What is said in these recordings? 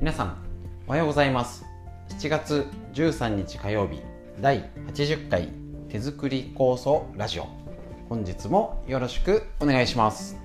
皆さんおはようございます。7月13日火曜日第80回手作り構想ラジオ。本日もよろしくお願いします。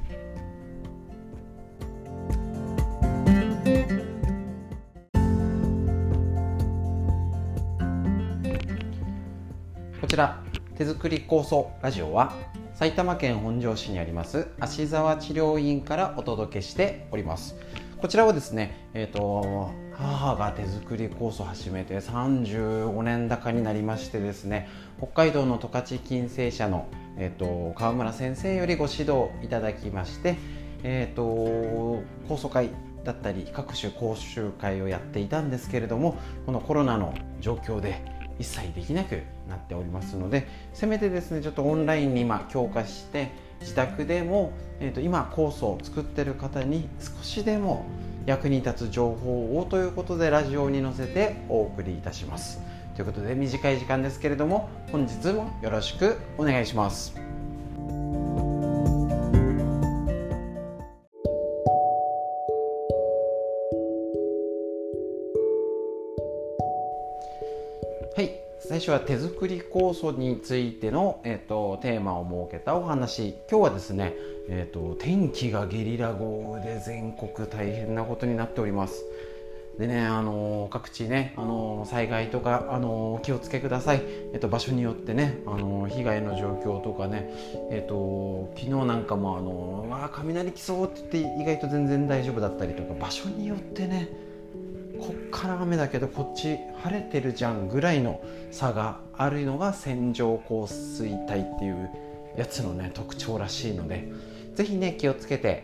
こちら手作り構想ラジオは埼玉県本庄市にあります芦沢治療院からお届けしております。こちらはですね、えーと、母が手作り酵素を始めて35年高になりましてですね北海道の十勝金星社の、えーと、川村先生よりご指導いただきまして、えーと、酵素会だったり各種講習会をやっていたんですけれどもこのコロナの状況で一切できなくなっておりますのでせめてですねちょっとオンラインに今強化して自宅でも、えーと、今酵素を作ってる方に少しでも役に立つ情報をということでラジオに載せてお送りいたします。ということで短い時間ですけれども本日もよろしくお願いします。最初は手作り酵素についての、えーと、テーマを設けたお話。今日はですね、えーと、天気がゲリラ豪雨で全国大変なことになっております。でね、あの各地ね、あの災害とか、あのお気をつけください、えっと、場所によってね、あの被害の状況とかね、えっと、昨日なんかも、あのわ雷来そうって言って意外と全然大丈夫だったりとか場所によってねこっから雨だけどこっち晴れてるじゃんぐらいの差があるのが線状降水帯っていうやつのね特徴らしいので是非ね気をつけて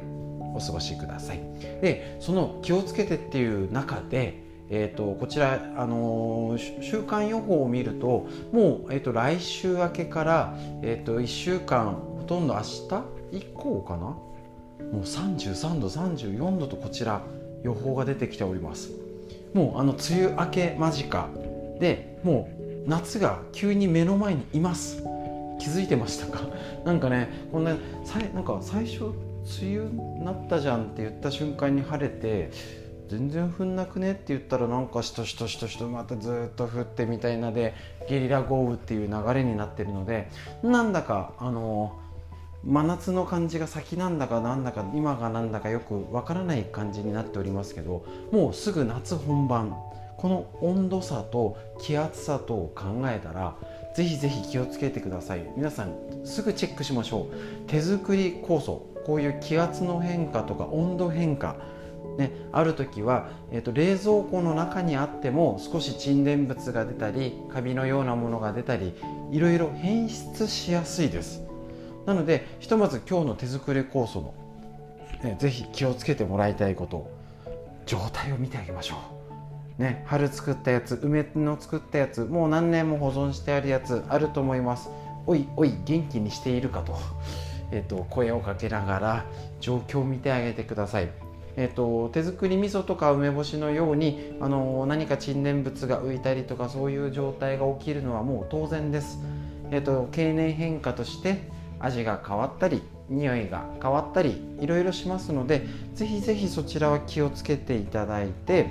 お過ごしください。でその気をつけてっていう中でえーと、こちら、あのー、週間予報を見るともう、えーと、来週明けから、えーと、と1週間ほとんど明日以降かな？もう33度34度とこちら予報が出てきております。もうあの梅雨明け間近。でもう夏が急に目の前にいます。気づいてましたか？なんかねこんなさなんか最初梅雨になったじゃんって言った瞬間に晴れて全然降んなくねって言ったらなんかしとしとしとしとまたずっと降ってみたいなでゲリラ豪雨っていう流れになってるのでなんだかあの真夏の感じが先なんだかなんだか今がなんだかよくわからない感じになっておりますけどもうすぐ夏本番。この温度差と気圧差とを考えたらぜひぜひ気をつけてください。皆さんすぐチェックしましょう。手作り酵素。こういう気圧の変化とか温度変化。ね、ある時は、えーと、冷蔵庫の中にあっても少し沈殿物が出たりカビのようなものが出たりいろいろ変質しやすいです。なのでひとまず今日の手作り酵素の、ね、ぜひ気をつけてもらいたいこと状態を見てあげましょう、ね、春作ったやつ梅の作ったやつもう何年も保存してあるやつあると思います。おいおい元気にしているかと, えーと、声をかけながら状況を見てあげてください。えーと、手作り味噌とか梅干しのようにあの何か沈殿物が浮いたりとかそういう状態が起きるのはもう当然です、えーと経年変化として味が変わったり匂いが変わったりいろいろしますのでぜひぜひそちらは気をつけていただいて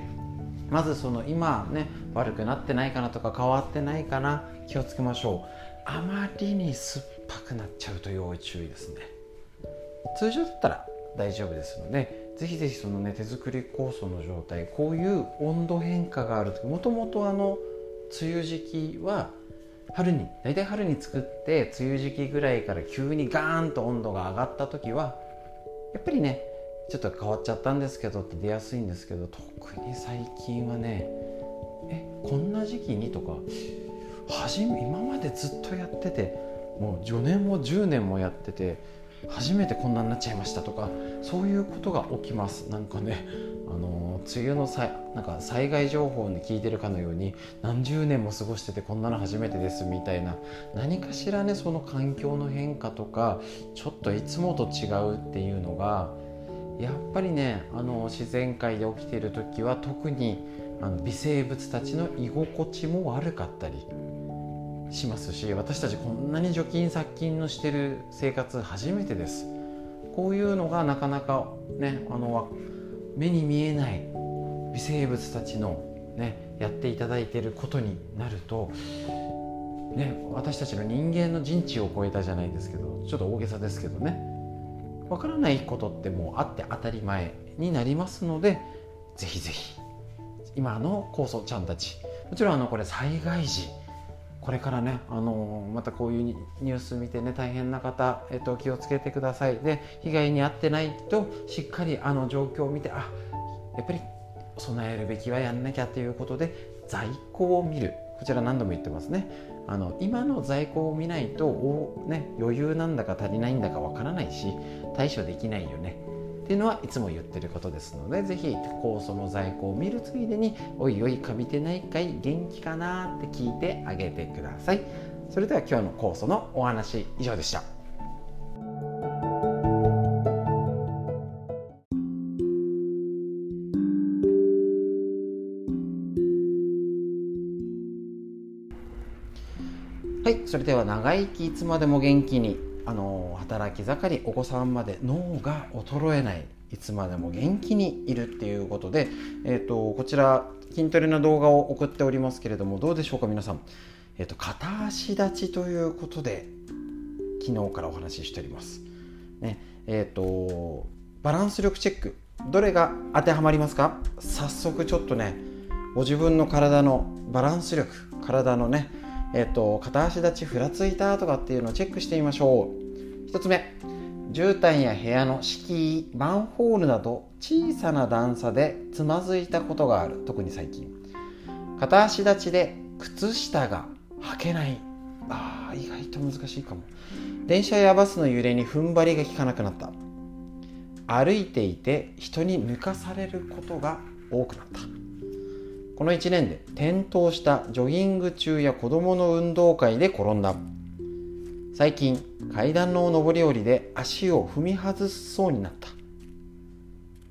まずその今ね悪くなってないかなとか変わってないかな気をつけましょう。あまりに酸っぱくなっちゃうと要注意ですね。通常だったら大丈夫ですのでぜひぜひそのね手作り酵素の状態こういう温度変化がある時もともとあの梅雨時期は春に大体春に作って梅雨時期ぐらいから急にガーンと温度が上がった時はやっぱりねちょっと変わっちゃったんですけどって出やすいんですけど特に最近はねえこんな時期に？とか初め今までずっとやっててもう4年も10年もやってて初めてこんなになっちゃいましたとかそういうことが起きます。なんかねあの梅雨のさなんか災害情報に聞いてるかのように何十年も過ごしててこんなの初めてですみたいな。何かしらねその環境の変化とかちょっといつもと違うっていうのがやっぱりねあの自然界で起きてる時は特にあの微生物たちの居心地も悪かったりしますし私たちこんなに除菌殺菌のしてる生活初めてです。こういうのがなかなかねあの目に見えない微生物たちの、ね、やっていただいてることになると、ね、私たちの人間の人知を超えたじゃないですけどちょっと大げさですけどね。わからないことってもうあって当たり前になりますのでぜひぜひ今の酵素ちゃんたち。もちろんあのこれ災害時これからね、あのまたこういうニュース見てね大変な方、えっと、気をつけてください。で被害に遭ってないとしっかりあの状況を見てあやっぱり備えるべきはやんなきゃということで在庫を見る。こちら何度も言ってますね。あの今の在庫を見ないとお、ね、余裕なんだか足りないんだかわからないし対処できないよね。っていうのはいつも言ってることですのでぜひ酵素の在庫を見るついでにおいおいかびてないかい元気かなって聞いてあげてください。それでは今日の酵素のお話以上でした。はいそれでは長生きいつまでも元気に。あの働き盛りお子さんまで脳が衰えないいつまでも元気にいるっていうことで、えーと、こちら筋トレの動画を送っておりますけれどもどうでしょうか皆さん、えーと、片足立ちということで昨日からお話ししております、ねえーとバランス力チェックどれが当てはまりますか？早速ちょっとねご自分の体のバランス力体のねえっと、片足立ちふらついたとかっていうのをチェックしてみましょう。1つ目絨毯や部屋の敷居マンホールなど小さな段差でつまずいたことがある。特に最近。片足立ちで靴下が履けない。あ意外と難しいかも。電車やバスの揺れに踏ん張りが効かなくなった。歩いていて人に抜かされることが多くなった。この1年で転倒したジョギング中や子供の運動会で転んだ。最近階段の上り下りで足を踏み外すそうになった。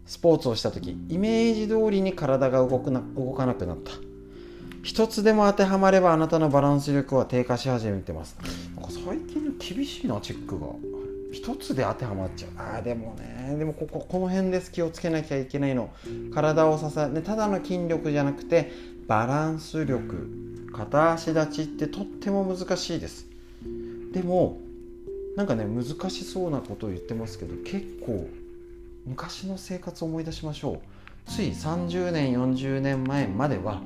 スポーツをした時イメージ通りに体が動くな動かなくなった。一つでも当てはまればあなたのバランス力は低下し始めてます。最近厳しいなチェックが。一つで当てはまっちゃう。あでもね。でもこここの辺です気をつけなきゃいけないの。体を支え、ね、ただの筋力じゃなくてバランス力片足立ちってとっても難しいです。でもなんかね難しそうなことを言ってますけど結構昔の生活を思い出しましょう。つい30年40年前までは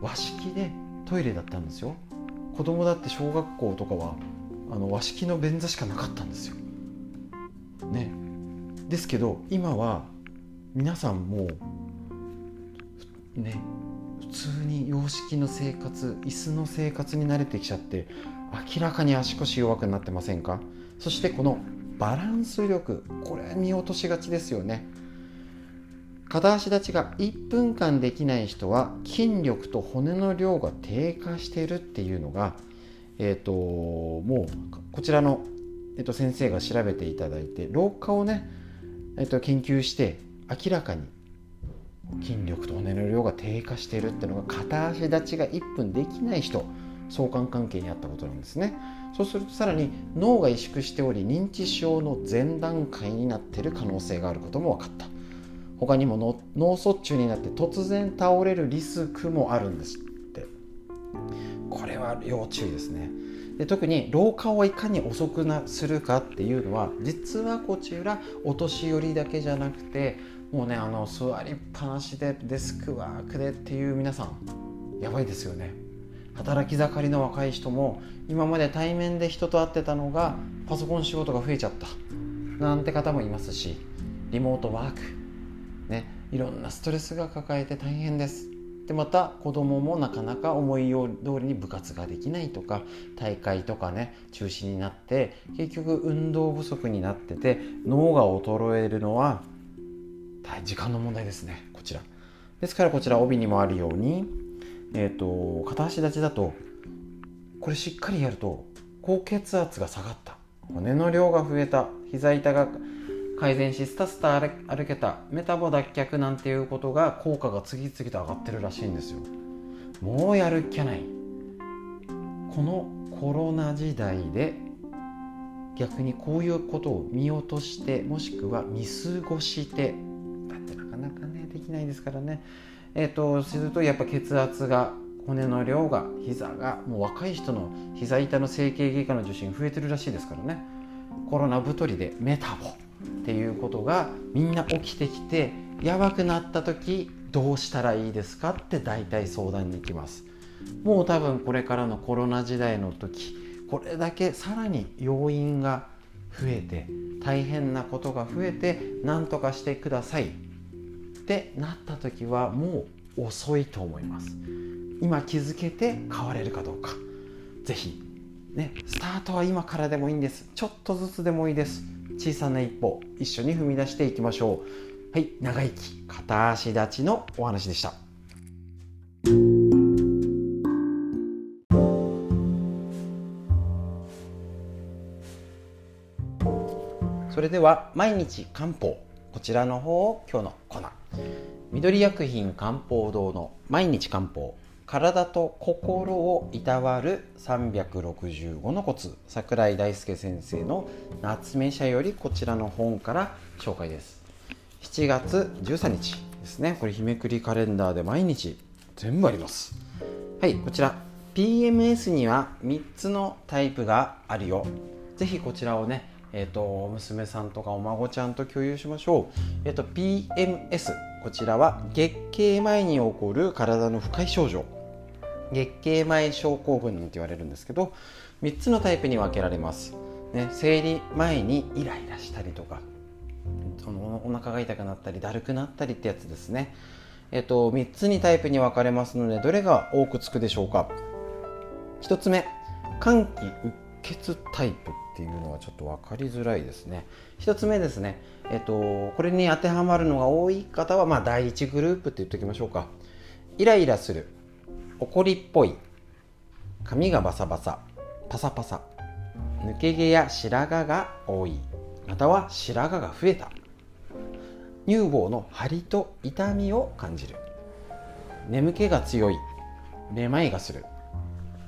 和式でトイレだったんですよ。子供だって小学校とかはあの和式の便座しかなかったんですよ。ね、ですけど今は皆さんもね普通に洋式の生活椅子の生活に慣れてきちゃって明らかに足腰弱くなってませんか？そしてこのバランス力これ見落としがちですよね。片足立ちが1分間できない人は筋力と骨の量が低下してるっていうのがえーと、もうこちらの、えーと、先生が調べていただいて老化をね、えーと、研究して明らかに筋力と骨の量が低下しているっていうのが片足立ちが1分できない人相関関係にあったことなんですね。そうするとさらに脳が萎縮しており認知症の前段階になっている可能性があることも分かった。他にも脳卒中になって突然倒れるリスクもあるんですこは要注意ですね。で特に老化をいかに遅くなするかっていうのは実はこちらお年寄りだけじゃなくてもうねあの座りっぱなしでデスクワークでっていう皆さんやばいですよね。働き盛りの若い人も今まで対面で人と会ってたのがパソコン仕事が増えちゃった。なんて方もいますしリモートワーク。ねいろんなストレスが抱えて大変です。でまた子供もなかなか思い通りに部活ができないとか大会とかね中止になって結局運動不足になってて脳が衰えるのは時間の問題ですねこちら。ですからこちら帯にもあるように、えーと、片足立ちだとこれしっかりやると高血圧が下がった。骨の量が増えた。膝板が改善しスタスタ歩けたメタボ脱却なんていうことが効果が次々と上がってるらしいんですよ。もうやるっきゃない。このコロナ時代で逆にこういうことを見落としてもしくは見過ごしてだってなかなかねできないですからね。えっ、ー、とするとやっぱ血圧が骨の量が膝がもう若い人の膝痛の整形外科の受診増えてるらしいですからね。コロナ太りでメタボ。っていうことがみんな起きてきてやばくなった時どうしたらいいですかって大体相談に行きます。もう多分これからのコロナ時代の時これだけさらに要因が増えて大変なことが増えて何とかしてください。ってなった時はもう遅いと思います。今気づけて変われるかどうか。是非ねスタートは今からでもいいんです。ちょっとずつでもいいです。小さな一歩一緒に踏み出していきましょう。はい長生き片足立ちのお話でした。それでは毎日漢方こちらの方を今日のコーナー。緑薬品漢方堂の毎日漢方。体と心をいたわる365のコツ。桜井大輔先生の夏目社よりこちらの本から紹介です。7月13日ですね。これ日めくりカレンダーで毎日。全部あります。はいこちら。PMS には3つのタイプがあるよ。ぜひこちらをねえーと、娘さんとかお孫ちゃんと共有しましょう、えーと PMS こちらは月経前に起こる体の不快症状月経前症候群なんて言われるんですけど3つのタイプに分けられます、ね、生理前にイライラしたりとかそのお腹が痛くなったりだるくなったりってやつですね。えっと3つにタイプに分かれますのでどれが多くつくでしょうか。1つ目寒気うっ血タイプっていうのはちょっと分かりづらいですね。1つ目ですねえっとこれに当てはまるのが多い方はまあ第1グループって言っておきましょうか。イライラする。怒りっぽい。髪がバサバサ。パサパサ。抜け毛や白髪が多い。または白髪が増えた。乳房の張りと痛みを感じる。眠気が強い。めまいがする。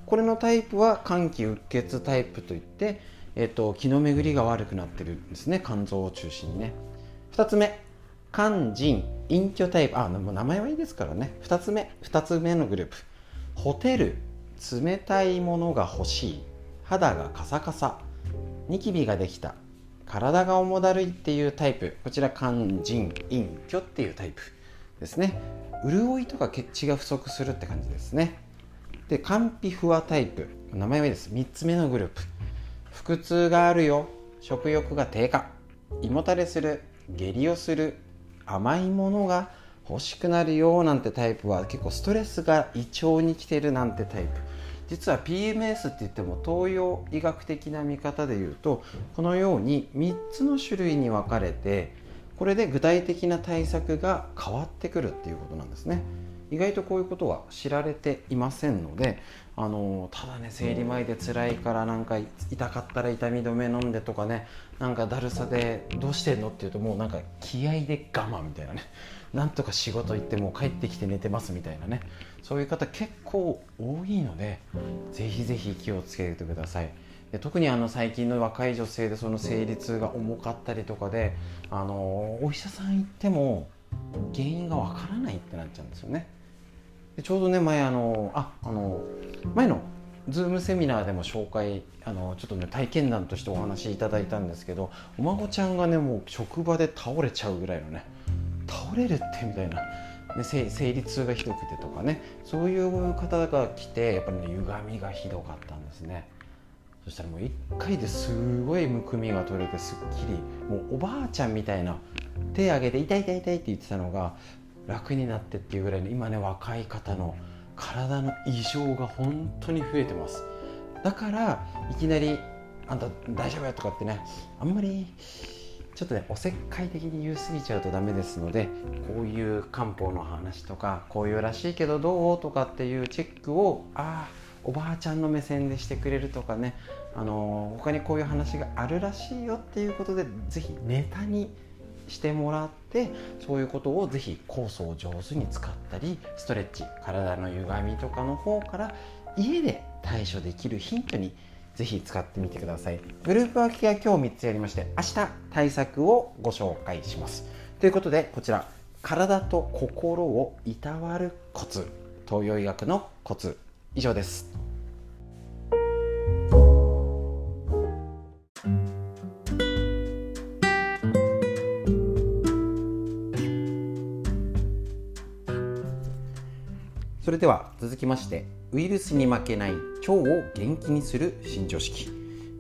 これのタイプは肝気うっ血タイプといって、えっと、気の巡りが悪くなってるんですね。肝臓を中心にね。2つ目。肝腎隠居タイプ。あ名前はいいですからね。2つ目。2つ目のグループ。ホテル冷たいものが欲しい。肌がカサカサ。ニキビができた。体が重だるいっていうタイプ。こちら肝腎隠居っていうタイプですね。潤いとか血地が不足するって感じですね。で肝皮不和タイプ。名前はいいです。3つ目のグループ。腹痛があるよ。食欲が低下。胃もたれする。下痢をする。甘いものが欲しくなるよなんてタイプは結構ストレスが胃腸に来てるなんてタイプ。実は PMS って言っても東洋医学的な見方で言うとこのように3つの種類に分かれてこれで具体的な対策が変わってくるっていうことなんですね。意外とこういうことは知られていませんのであのただね生理前で辛いからなんか痛かったら痛み止め飲んでとかねなんかだるさでどうしてんのっていうともうなんか気合で我慢みたいなね。なんとか仕事行ってもう帰ってきて寝てますみたいなね。そういう方結構多いのでぜひぜひ気をつけてください。で特にあの最近の若い女性でその生理痛が重かったりとかであのお医者さん行っても原因がわからないってなっちゃうんですよね。でちょうどね前あのああの前のズームセミナーでも紹介あのちょっとね体験談としてお話しいただいたんですけどお孫ちゃんがねもう職場で倒れちゃうぐらいのね倒れるってみたいな、ね、生理痛がひどくてとかね。そういう方が来てやっぱりね歪みがひどかったんですね。そしたらもう1回ですごいむくみが取れてすっきりもうおばあちゃんみたいな手挙げて痛い痛い痛いって言ってたのが楽になってっていうぐらいの今ね若い方の体の異常が本当に増えてます。だからいきなり「あんた大丈夫や」とかってねあんまりちょっとねおせっかい的に言い過ぎちゃうとダメですのでこういう漢方の話とかこういうらしいけどどうとかっていうチェックをああおばあちゃんの目線でしてくれるとかねあの他にこういう話があるらしいよっていうことで是非ネタにしてもらってそういうことをぜひ酵素を上手に使ったりストレッチ体の歪みとかの方から家で対処できるヒントにぜひ使ってみてください。グループ分けが今日3つやりまして明日対策をご紹介します。ということでこちら体と心をいたわるコツ東洋医学のコツ以上です。それでは続きましてウイルスに負けない腸を元気にする新常識。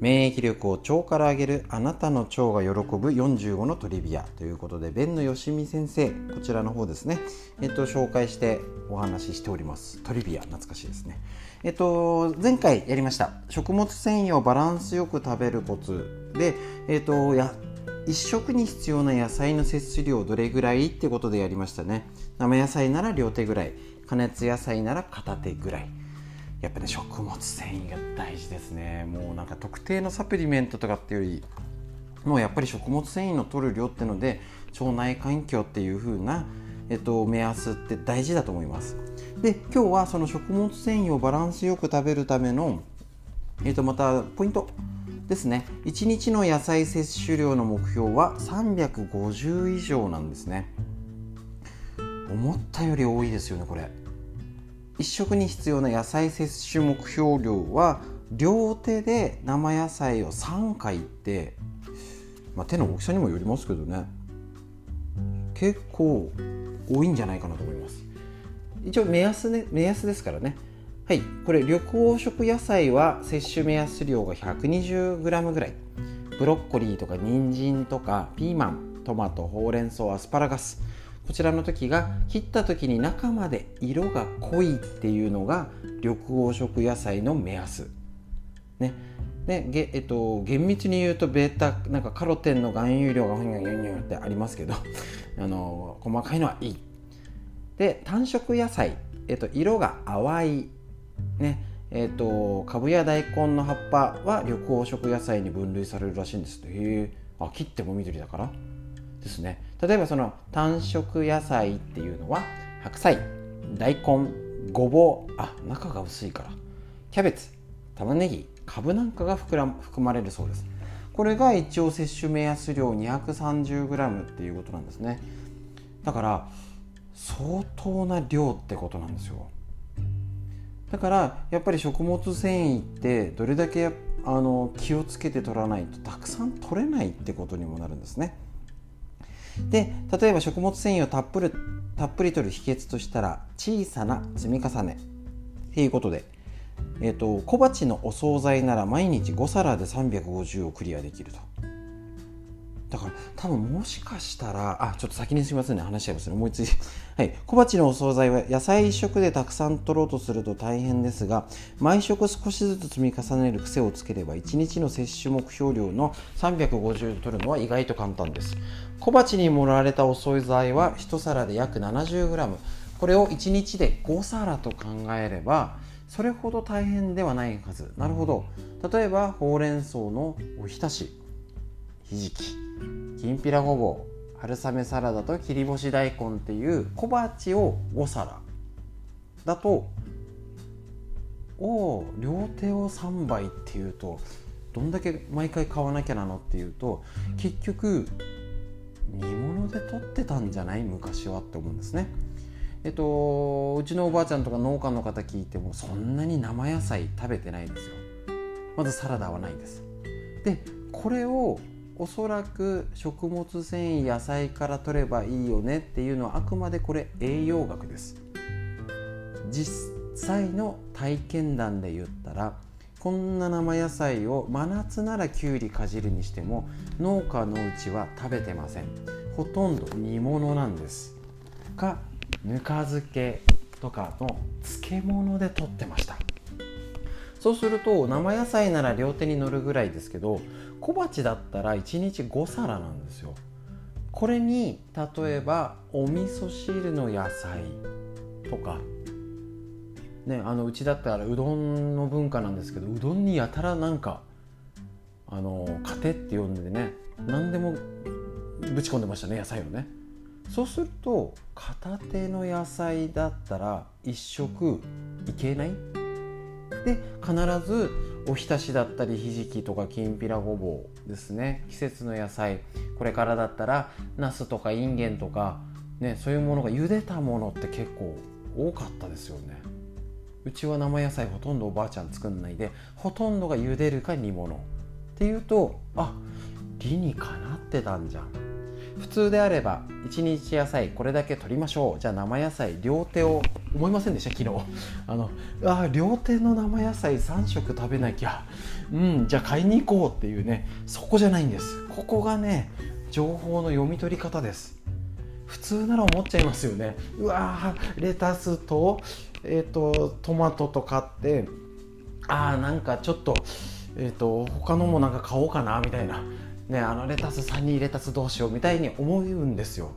免疫力を腸から上げるあなたの腸が喜ぶ45のトリビア。ということで弁野よしみ先生こちらの方ですね。えっと紹介してお話ししております。トリビア懐かしいですね。えっと前回やりました。食物繊維をバランスよく食べるコツでえっとや1食に必要な野菜の摂取量どれぐらいってことでやりましたね。生野菜なら両手ぐらい加熱野菜なら片手ぐらい。やっぱね食物繊維が大事ですね。もうなんか特定のサプリメントとかっていうよりもうやっぱり食物繊維の取る量っていうので腸内環境っていう風なえっと、目安って大事だと思います。で今日はその食物繊維をバランスよく食べるための、えっと、またポイントですね。1日の野菜摂取量の目標は350以上なんですね。思ったより多いですよねこれ。1食に必要な野菜摂取目標量は両手で生野菜を3回って、まあ、手の大きさにもよりますけどね。結構多いんじゃないかなと思います。一応目安,、ね、目安ですからね。はいこれ緑黄色野菜は摂取目安量が 120g ぐらい。ブロッコリーとか人参とかピーマントマトほうれん草アスパラガス。こちらの時が切った時に中まで色が濃いっていうのが緑黄色野菜の目安。ね。でげえっと、厳密に言うとベータなんかカロテンの含有量がふにゃふにゃふにゃってありますけど あの細かいのはいい。で単色野菜、えっと、色が淡い、ね。えっと、かぶや大根の葉っぱは緑黄色野菜に分類されるらしいんですへえあ切っても緑だから。ですね。例えばその単色野菜っていうのは白菜大根ごぼうあ中が薄いからキャベツ玉ねぎかぶなんかが含まれるそうです。これが一応摂取目安量 230g っていうことなんですね。だから相当な量ってことなんですよ。だからやっぱり食物繊維ってどれだけあの気をつけて取らないとたくさん取れないってことにもなるんですね。で例えば食物繊維をたっぷりたっぷりとる秘訣としたら小さな積み重ね。っていうことで、えーと、小鉢のお惣菜なら毎日5皿で350をクリアできると。だから多分もしかしたらあちょっと先にすみませんね。話しちゃいますね。思いついて。はい。小鉢のお惣菜は野菜一食でたくさん取ろうとすると大変ですが毎食少しずつ積み重ねる癖をつければ1日の摂取目標量の350取るのは意外と簡単です。小鉢に盛られたお惣菜は1皿で約 70g これを1日で5皿と考えればそれほど大変ではないはず。なるほど。例えばほうれん草のおひたし。ひじききんぴらごぼう春雨サラダと切り干し大根っていう小鉢を5皿だとお両手を3杯っていうとどんだけ毎回買わなきゃなのっていうと結局煮物で取ってたんじゃない？昔はって思うんですね。えっと、うちのおばあちゃんとか農家の方聞いてもそんなに生野菜食べてないんですよ。まずサラダはないです。でこれをおそらく食物繊維野菜から取ればいいよねっていうのはあくまでこれ栄養学です。実際の体験談で言ったらこんな生野菜を真夏ならきゅうりかじるにしても農家のうちは食べてません。ほとんど煮物なんです。かぬか漬けとかの漬物で取ってました。そうすると生野菜なら両手に乗るぐらいですけど小鉢だったら1日5皿なんですよ。これに例えばお味噌汁の野菜とか。ねあのうちだったらうどんの文化なんですけどうどんにやたらなんかあの糧って呼んでね何でもぶち込んでましたね野菜をね。そうすると片手の野菜だったら1食いけない？で必ずおひたしだったりひじきとかきんぴらごぼうですね。季節の野菜。これからだったらなすとかいんげんとかね、そういうものが茹でたものって結構多かったですよね。うちは生野菜ほとんどおばあちゃん作んないでほとんどが茹でるか煮物。っていうとあ理にかなってたんじゃん。普通であれば1日野菜これだけ取りましょう。じゃあ生野菜両手を思いませんでした？昨日。あのあ両手の生野菜3食食べなきゃ。うんじゃあ買いに行こうっていうね。そこじゃないんです。ここがね情報の読み取り方です。普通なら思っちゃいますよね。うわレタスと,、えーと、トマトと買ってあーなんかちょっと,、えー、と他のもなんか買おうかなみたいな、ね、あのレタス3人レタスどうしようみたいに思うんですよ。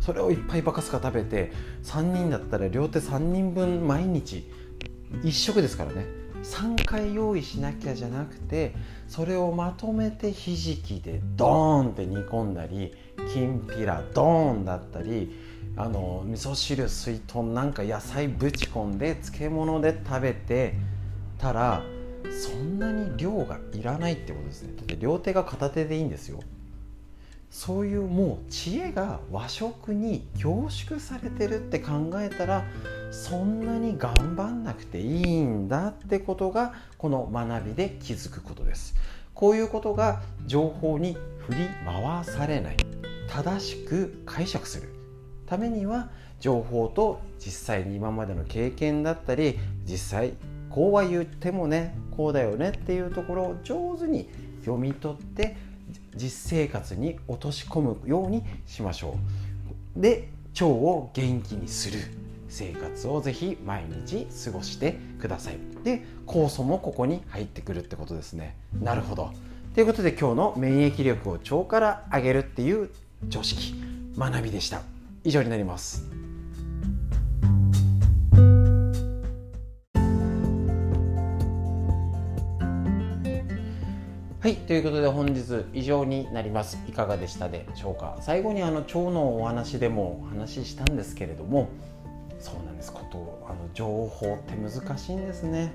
それをいっぱいバカすか食べて3人だったら両手3人分毎日1食ですからね。3回用意しなきゃじゃなくてそれをまとめてひじきでドーンって煮込んだりきんぴらドーンだったりあの味噌汁水豚なんか野菜ぶち込んで漬物で食べてたらそんなに量がいらないってことですね。だって両手が片手でいいんですよ。そういうもう知恵が和食に凝縮されてるって考えたらそんなに頑張んなくていいんだってことがこの学びで気づくことです。こういうことが情報に振り回されない。正しく解釈する。ためには情報と実際に今までの経験だったり実際こうは言ってもねこうだよねっていうところを上手に読み取って実生活に落とし込むようにしましょう。で腸を元気にする生活をぜひ毎日過ごしてください。で酵素もここに入ってくるってことですね。なるほど。ということで今日の免疫力を腸から上げるっていう常識。学びでした。以上になります。はいということで本日以上になります。いかがでしたでしょうか？最後にあの腸のお話でもお話ししたんですけれどもそうなんです。ことあの情報って難しいんですね。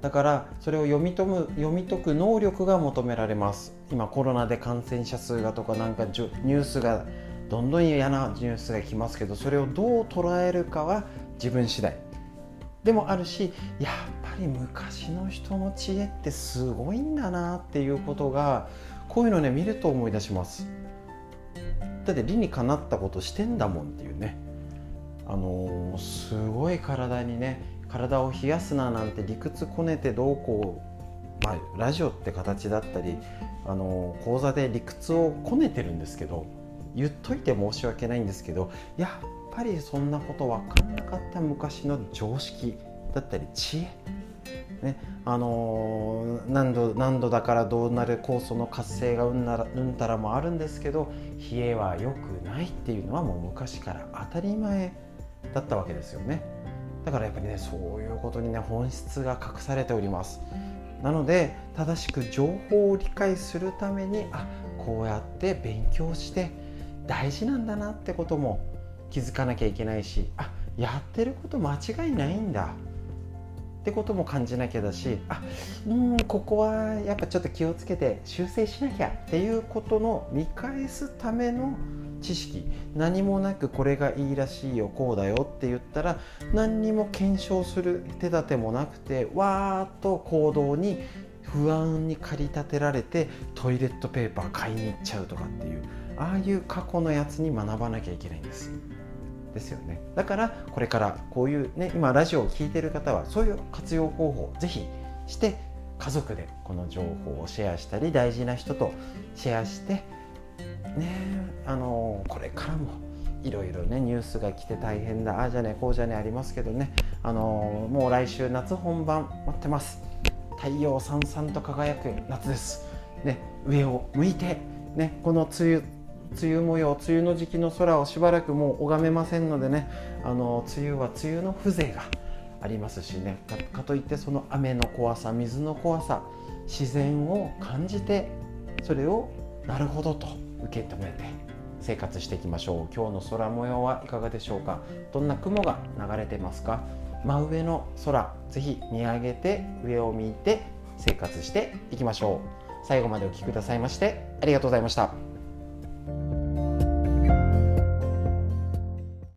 だからそれを読み解む読み解く能力が求められます。今コロナで感染者数がとかなんかニュースがどんどん嫌なニュースが来ますけどそれをどう捉えるかは自分次第。でもあるしいやり昔の人の知恵ってすごいんだなっていうことがこういうのね見ると思い出します。だって理にかなったことしてんだもんっていうね。あのすごい体にね体を冷やすななんて理屈こねてどうこう、まあ、ラジオって形だったりあの講座で理屈をこねてるんですけど言っといて申し訳ないんですけどやっぱりそんなこと分かんなかった昔の常識だったり知恵ね。あのー、何度何度だからどうなる酵素の活性がうんならうんたらもあるんですけど冷えは良くないっていうのはもう昔から当たり前だったわけですよね。だからやっぱりねそういうことにね本質が隠されております。なので正しく情報を理解するためにあこうやって勉強して大事なんだなってことも気づかなきゃいけないしあやってること間違いないんだ。ってことも感じなきゃだしあうんここはやっぱちょっと気をつけて修正しなきゃっていうことの見返すための知識何もなくこれがいいらしいよこうだよって言ったら何にも検証する手立てもなくてわーっと行動に不安に駆り立てられてトイレットペーパー買いに行っちゃうとかっていうああいう過去のやつに学ばなきゃいけないんです。ですよね。だからこれからこういうね今ラジオを聴いてる方はそういう活用方法をぜひして家族でこの情報をシェアしたり大事な人とシェアしてねあのこれからもいろいろねニュースが来て大変だああじゃねこうじゃねありますけどねあのもう来週夏本番待ってます。太陽さんさんと輝く夏です。ね上を向いてねこの梅雨梅雨模様梅雨の時期の空をしばらくもう拝めませんのでねあの梅雨は梅雨の風情がありますしね。かといってその雨の怖さ水の怖さ自然を感じてそれをなるほどと受け止めて生活していきましょう。今日の空模様はいかがでしょうか？どんな雲が流れてますか？真上の空ぜひ見上げて上を見て生活していきましょう。最後までお聴きくださいましてありがとうございました。